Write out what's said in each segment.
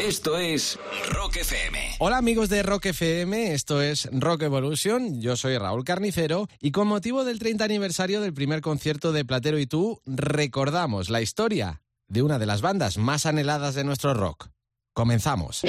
Esto es Rock FM. Hola amigos de Rock FM, esto es Rock Evolution, yo soy Raúl Carnicero y con motivo del 30 aniversario del primer concierto de Platero y tú, recordamos la historia de una de las bandas más anheladas de nuestro rock. Comenzamos.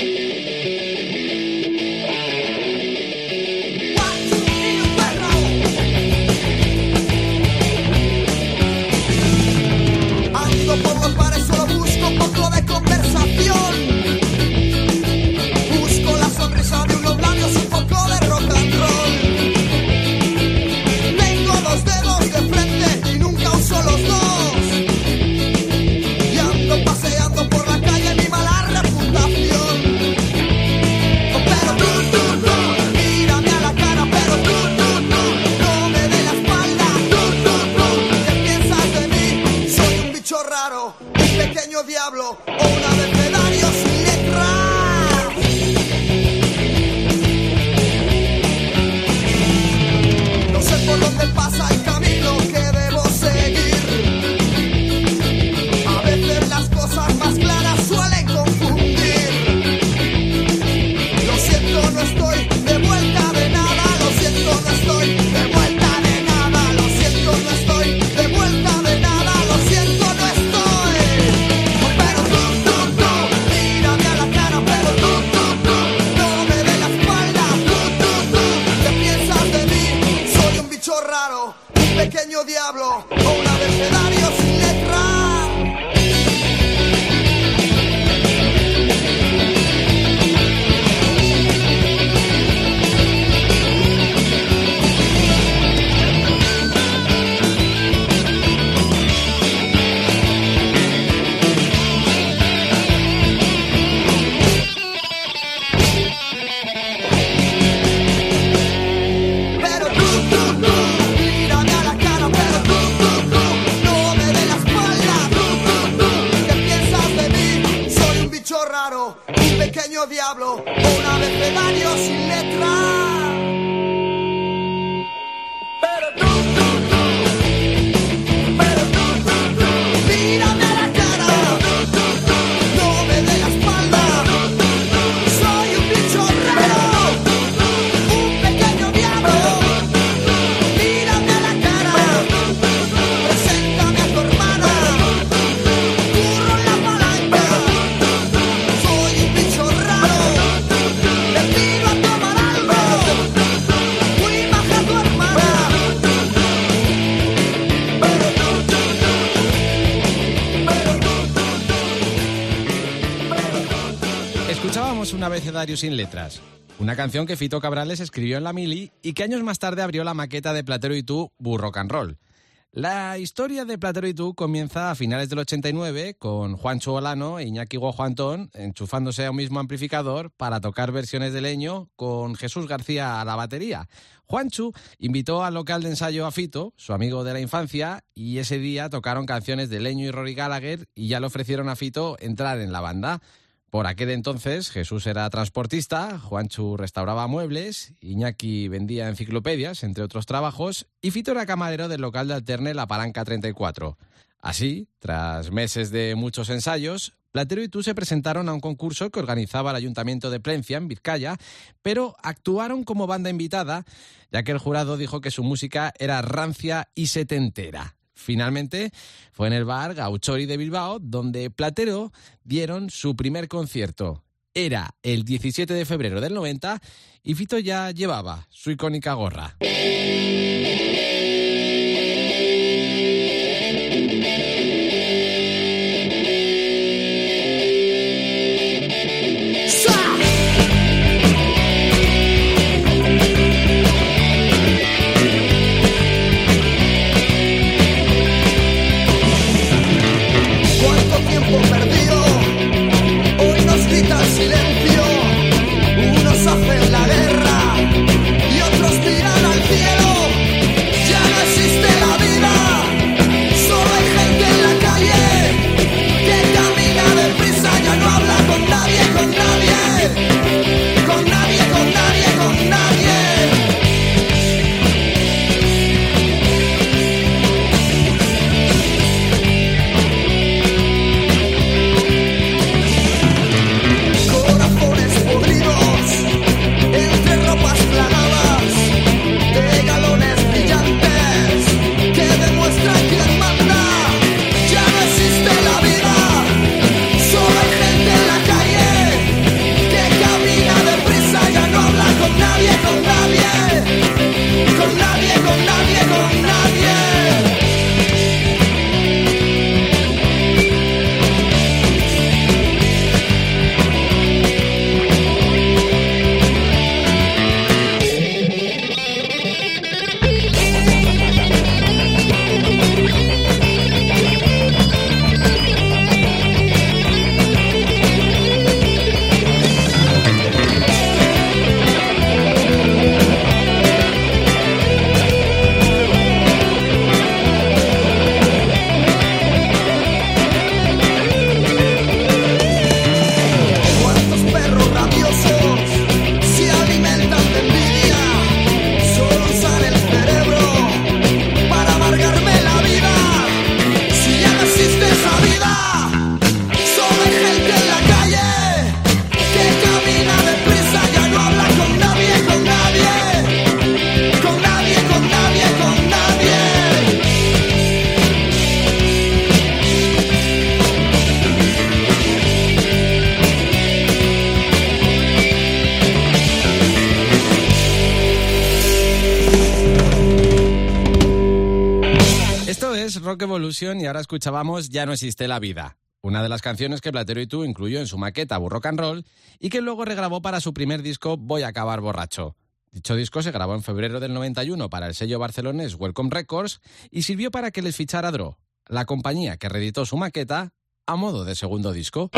Sin letras, una canción que Fito Cabrales escribió en la Mili y que años más tarde abrió la maqueta de Platero y tú, Burro Can Roll. La historia de Platero y tú comienza a finales del 89 con Juancho Olano e Iñaki Guajuantón enchufándose a un mismo amplificador para tocar versiones de leño con Jesús García a la batería. Juancho invitó al local de ensayo a Fito, su amigo de la infancia, y ese día tocaron canciones de Leño y Rory Gallagher y ya le ofrecieron a Fito entrar en la banda. Por aquel entonces Jesús era transportista, Juanchu restauraba muebles, Iñaki vendía enciclopedias, entre otros trabajos, y Fito era camarero del local de Alterne La Palanca 34. Así, tras meses de muchos ensayos, Platero y tú se presentaron a un concurso que organizaba el Ayuntamiento de Plencia, en Vizcaya, pero actuaron como banda invitada, ya que el jurado dijo que su música era rancia y setentera. Finalmente, fue en el bar Gauchori de Bilbao donde Platero dieron su primer concierto. Era el 17 de febrero del 90 y Fito ya llevaba su icónica gorra. Rock Evolution y ahora escuchábamos Ya no existe la vida, una de las canciones que Platero y tú incluyó en su maqueta Rock and Roll y que luego regrabó para su primer disco Voy a acabar borracho. Dicho disco se grabó en febrero del 91 para el sello barcelonés Welcome Records y sirvió para que les fichara Dro, la compañía que reeditó su maqueta a modo de segundo disco.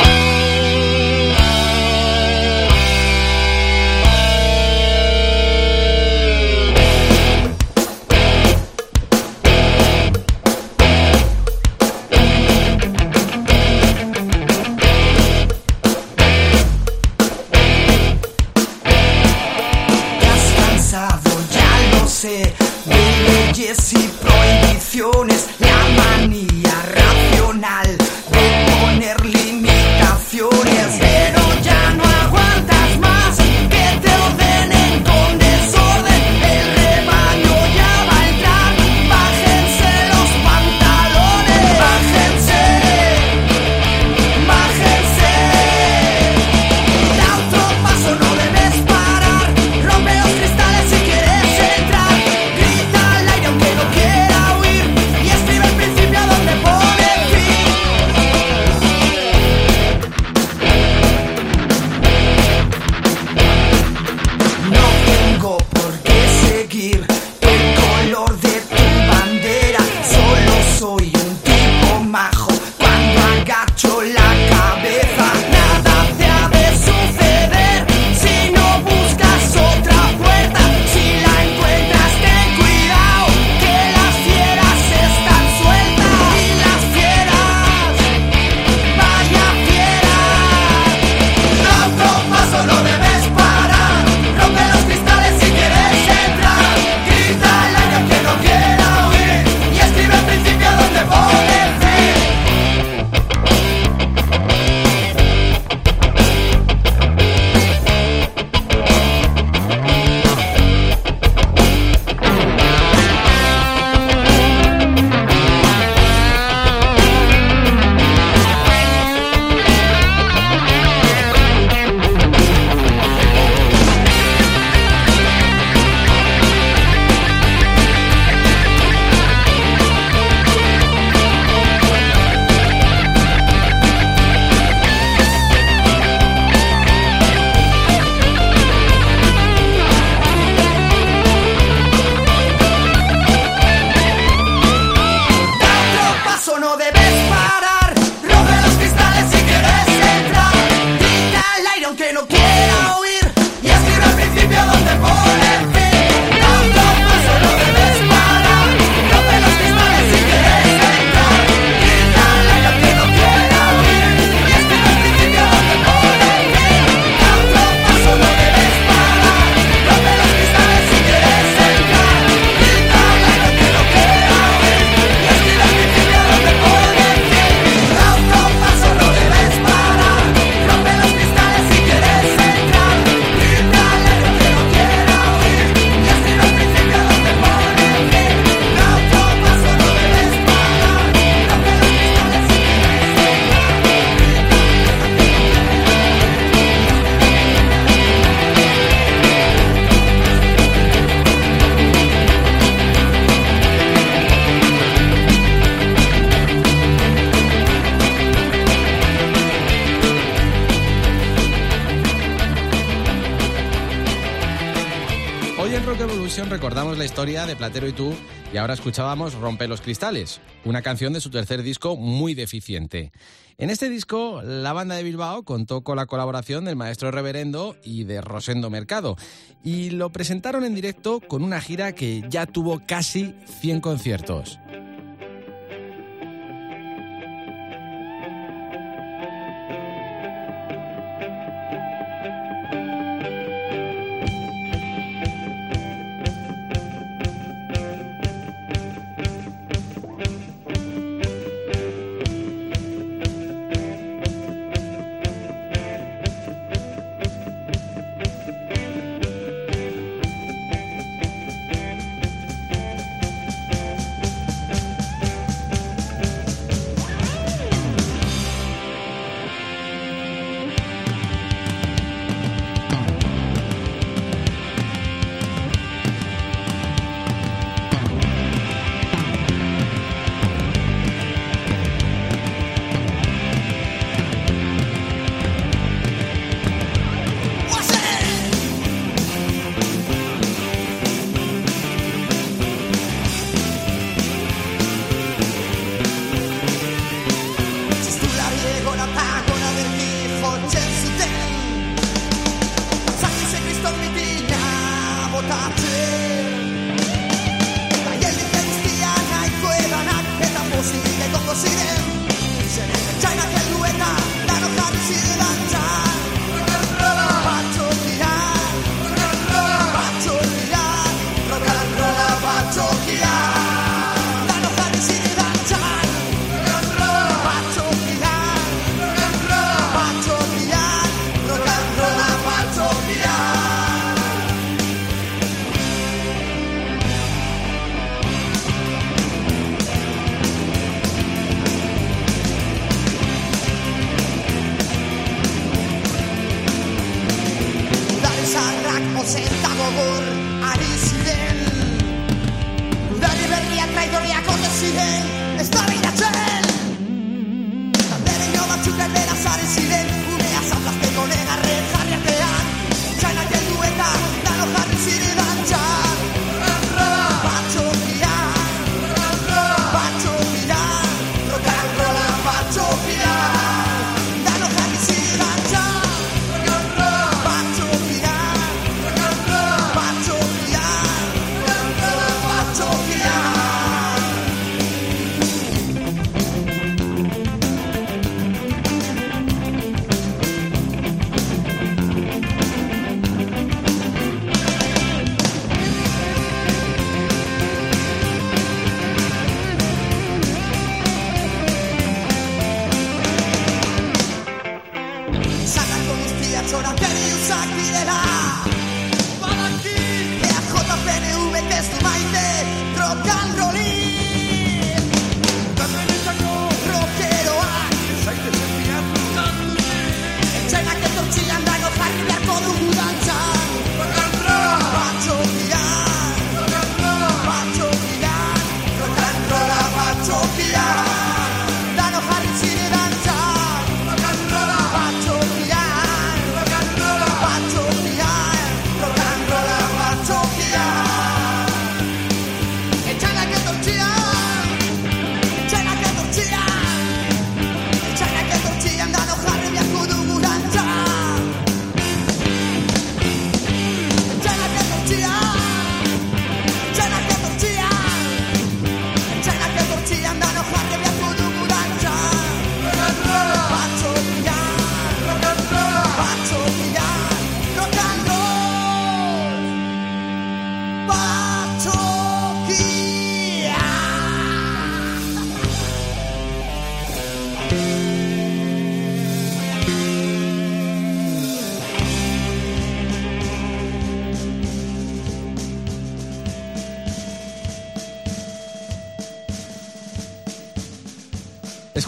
recordamos la historia de Platero y tú y ahora escuchábamos Rompe los Cristales, una canción de su tercer disco muy deficiente. En este disco, la banda de Bilbao contó con la colaboración del maestro Reverendo y de Rosendo Mercado y lo presentaron en directo con una gira que ya tuvo casi 100 conciertos.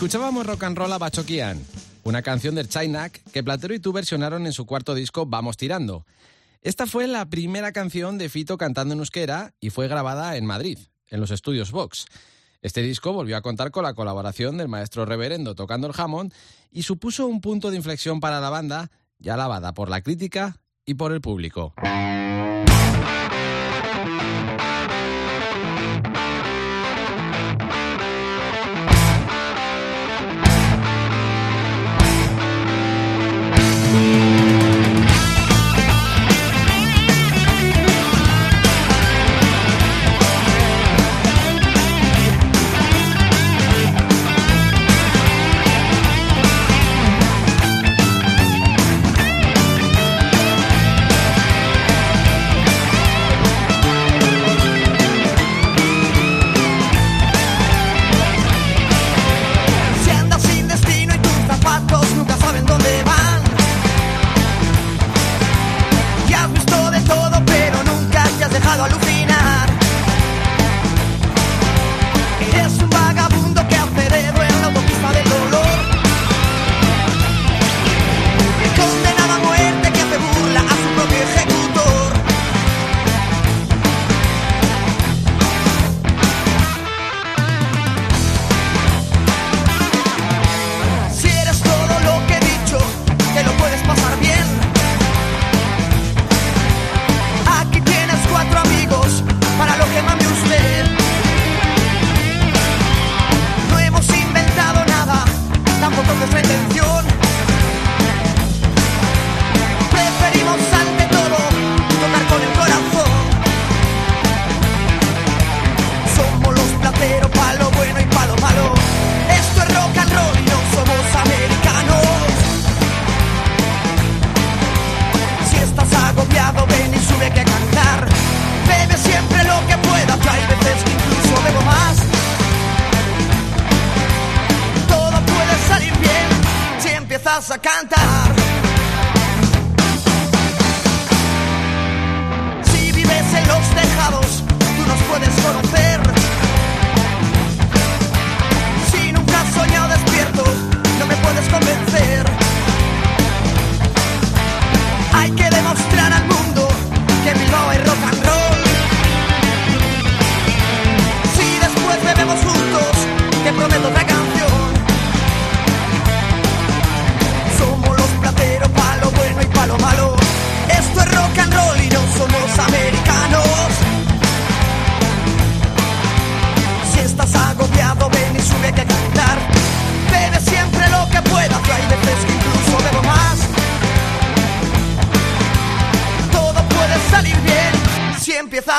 Escuchábamos rock and roll a Bachoquian, una canción del Chainak que Platero y tú versionaron en su cuarto disco Vamos Tirando. Esta fue la primera canción de Fito cantando en euskera y fue grabada en Madrid, en los estudios Vox. Este disco volvió a contar con la colaboración del maestro reverendo tocando el jamón y supuso un punto de inflexión para la banda, ya lavada por la crítica y por el público.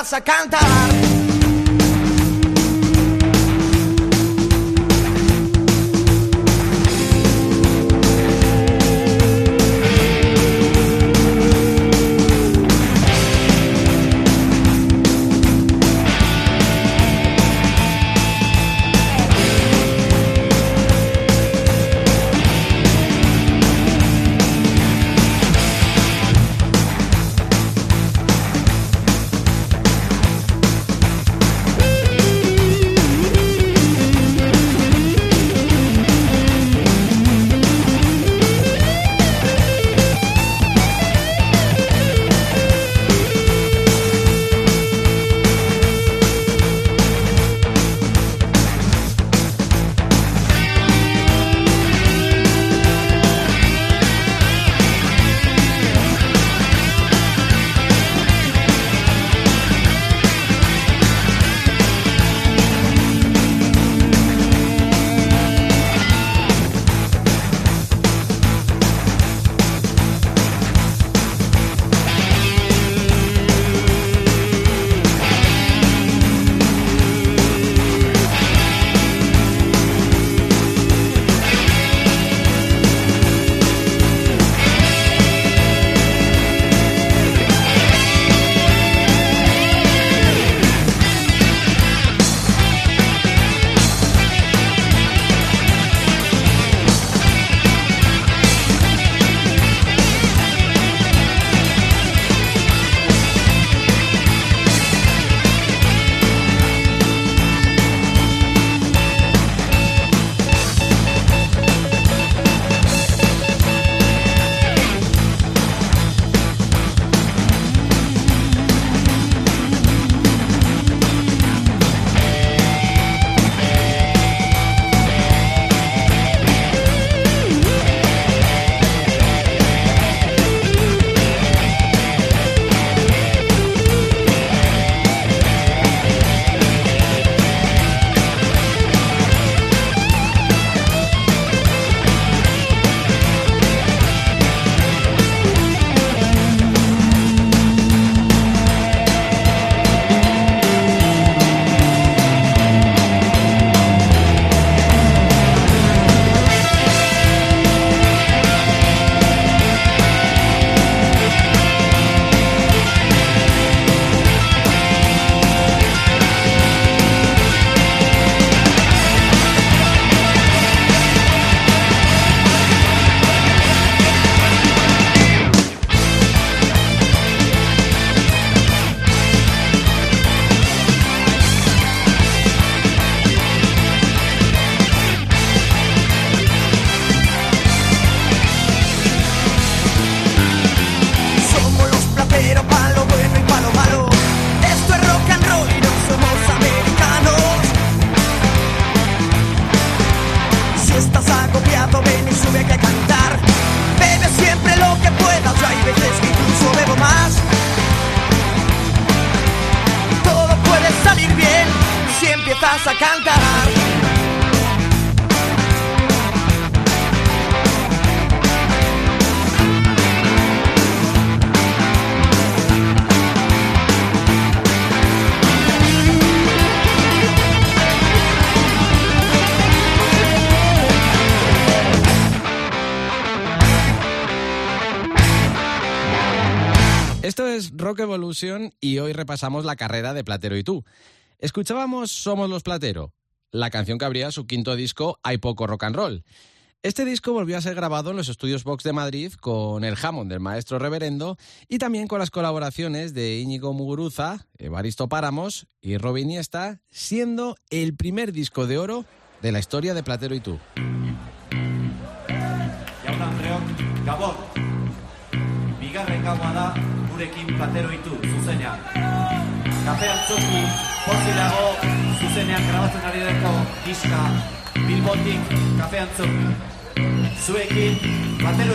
A cantar. Rock Evolution y hoy repasamos la carrera de Platero y tú. Escuchábamos Somos los Platero, la canción que abría su quinto disco Hay poco rock and roll. Este disco volvió a ser grabado en los estudios Vox de Madrid con el Hammond del maestro reverendo y también con las colaboraciones de Íñigo Muguruza, Evaristo Páramos y Robin Iniesta, siendo el primer disco de oro de la historia de Platero y tú. Andreok, Gabon! gurekin platero itu zuzenean. Kafe antzoki, pozilago, zuzenean grabatzen ari dako diska, bilbotik, kafe antzoki. Zuekin, platero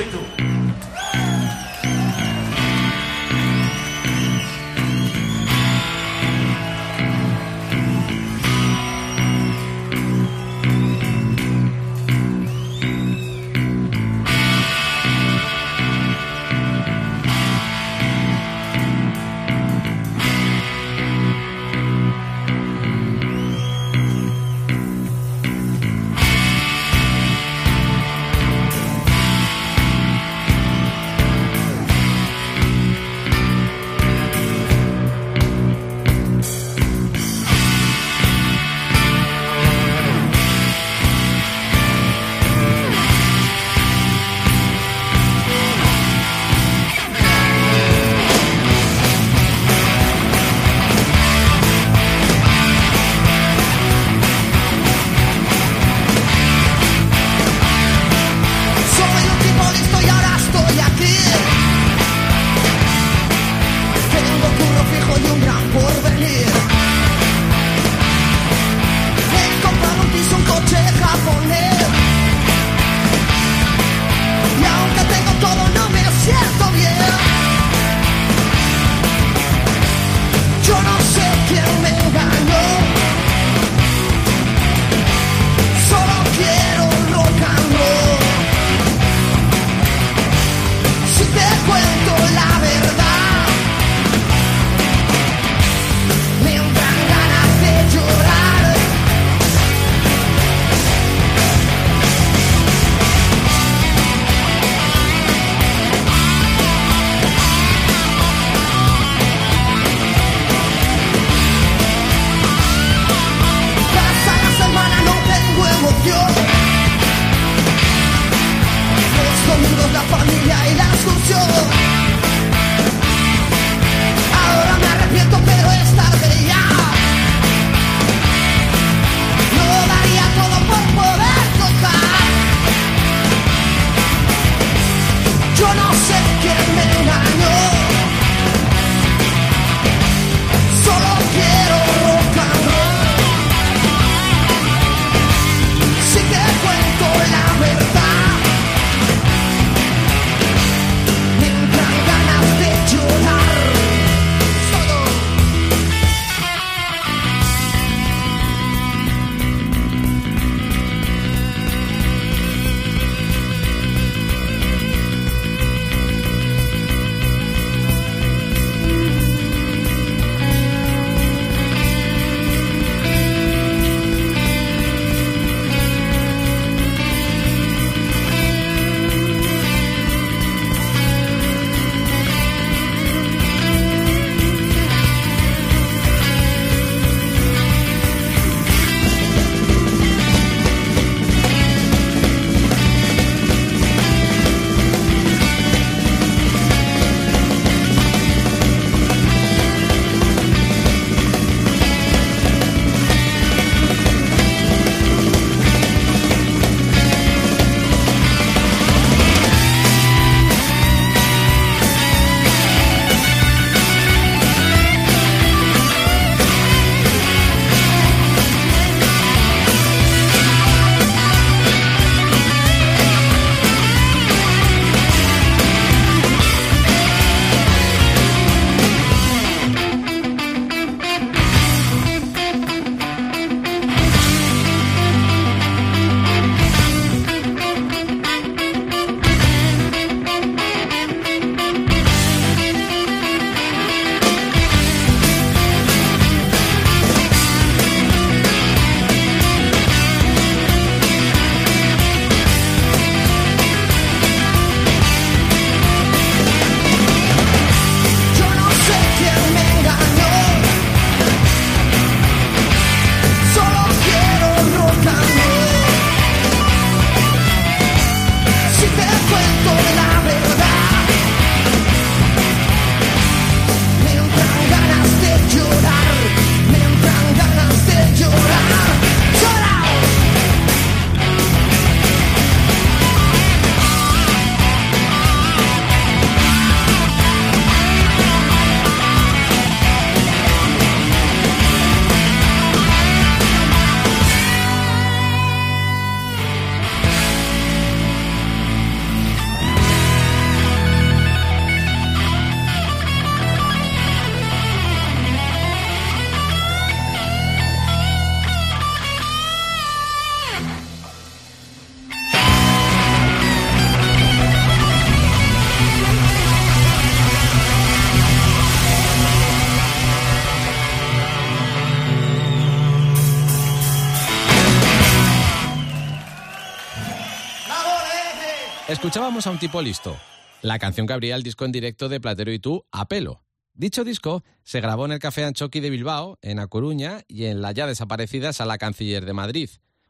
Escuchábamos a un tipo listo, la canción que abría el disco en directo de Platero y tú, a pelo. Dicho disco se grabó en el Café Anchoqui de Bilbao, en A Coruña y en la ya desaparecida Sala Canciller de Madrid.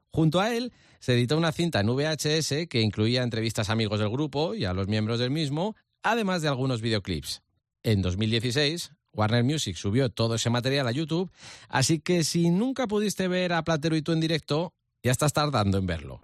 Junto a él se editó una cinta en VHS que incluía entrevistas a amigos del grupo y a los miembros del mismo, además de algunos videoclips. En 2016, Warner Music subió todo ese material a YouTube, así que si nunca pudiste ver a Platero y tú en directo, ya estás tardando en verlo.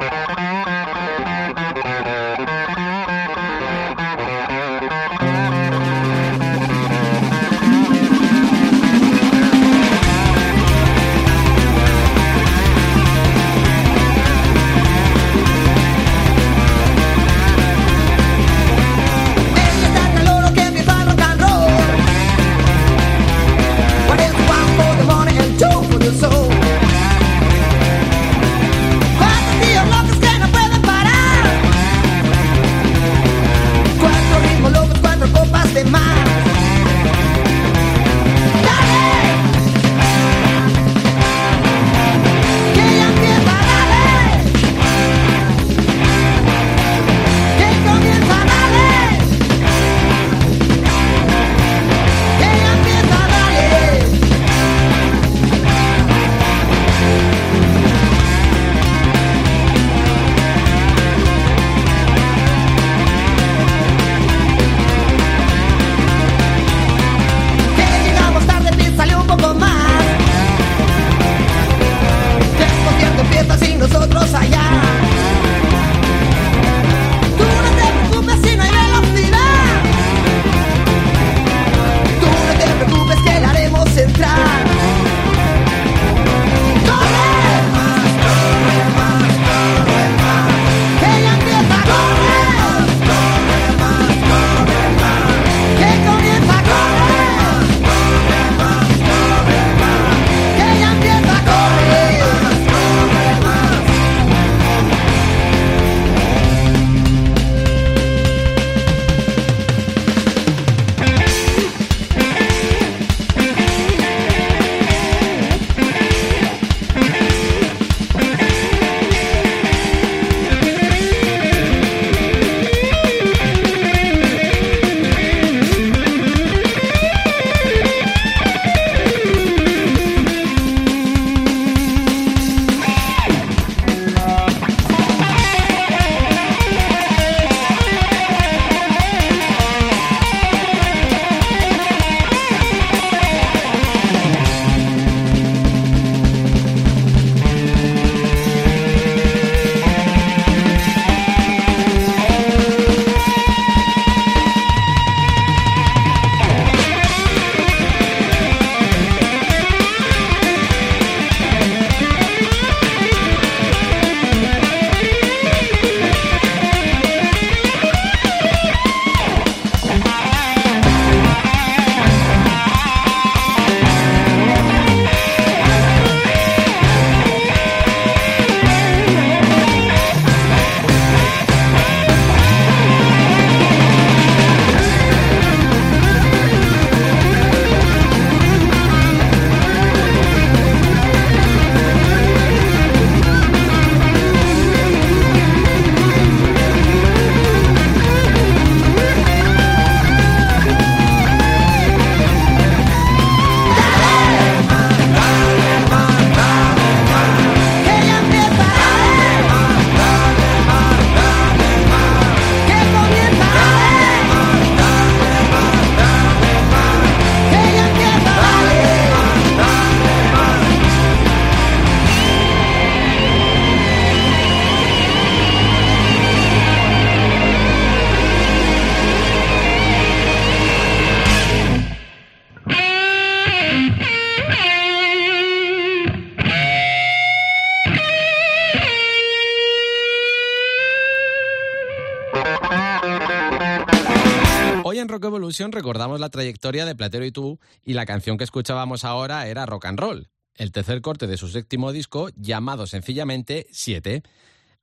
Recordamos la trayectoria de Platero y tú y la canción que escuchábamos ahora era Rock and Roll, el tercer corte de su séptimo disco llamado sencillamente 7.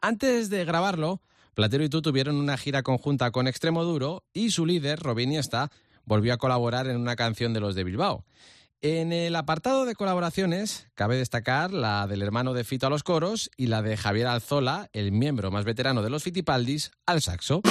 Antes de grabarlo, Platero y tú tuvieron una gira conjunta con Extremo Duro y su líder, Robin Iniesta, volvió a colaborar en una canción de los de Bilbao. En el apartado de colaboraciones, cabe destacar la del hermano de Fito a los coros y la de Javier Alzola, el miembro más veterano de los Fitipaldis, al saxo.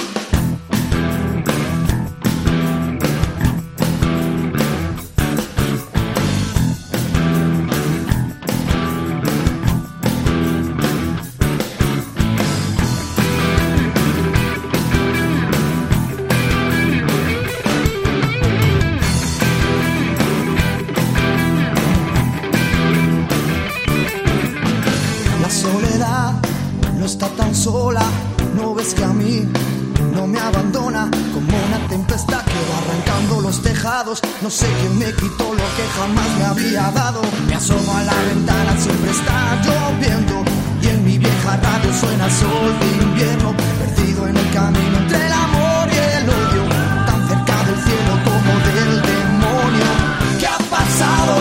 Sé quién me quitó lo que jamás me había dado. Me asomo a la ventana, siempre está lloviendo y en mi vieja radio suena sol de invierno, perdido en el camino entre el amor y el odio, tan cerca del cielo como del demonio. ¿Qué ha pasado?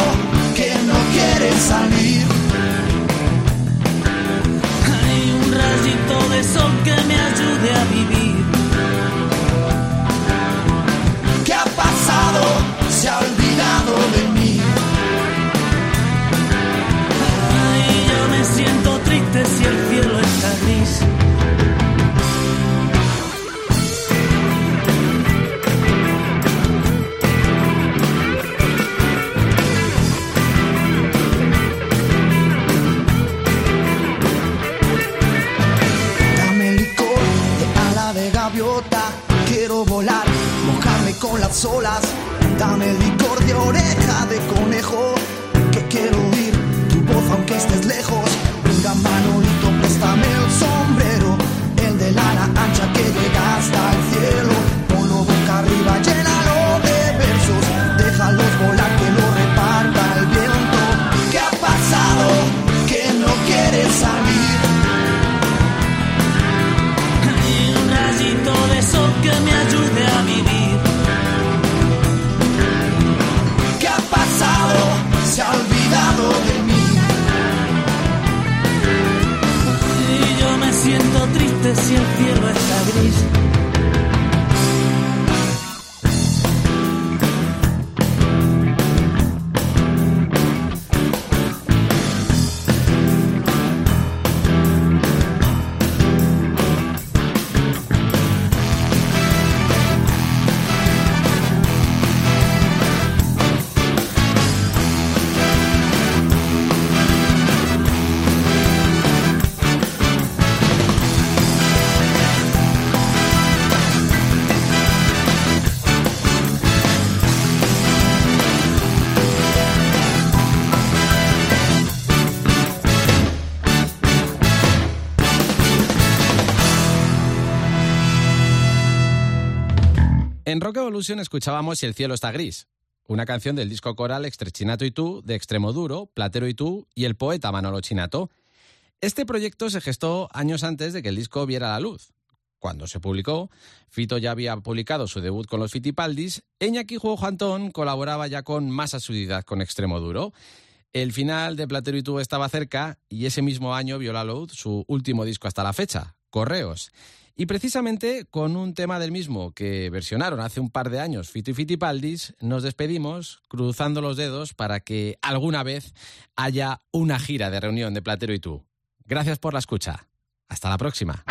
Que no quieres salir. Si el cielo está gris. Dame licor de ala de gaviota. Quiero volar, mojarme con las olas. Dame licor de oreja de conejo. Que quiero oír tu voz aunque estés lejos. Triste Escuchábamos Si el cielo está gris, una canción del disco coral Extrechinato y tú, de Extremo Duro, Platero y tú y el poeta Manolo Chinato. Este proyecto se gestó años antes de que el disco viera la luz. Cuando se publicó, Fito ya había publicado su debut con los Fitipaldis, e Iñaki Juego Antón colaboraba ya con más asiduidad con Extremo Duro. El final de Platero y tú estaba cerca y ese mismo año vio la luz su último disco hasta la fecha, Correos. Y precisamente con un tema del mismo que versionaron hace un par de años Fito y Fitipaldis, nos despedimos cruzando los dedos para que alguna vez haya una gira de reunión de Platero y tú. Gracias por la escucha. Hasta la próxima.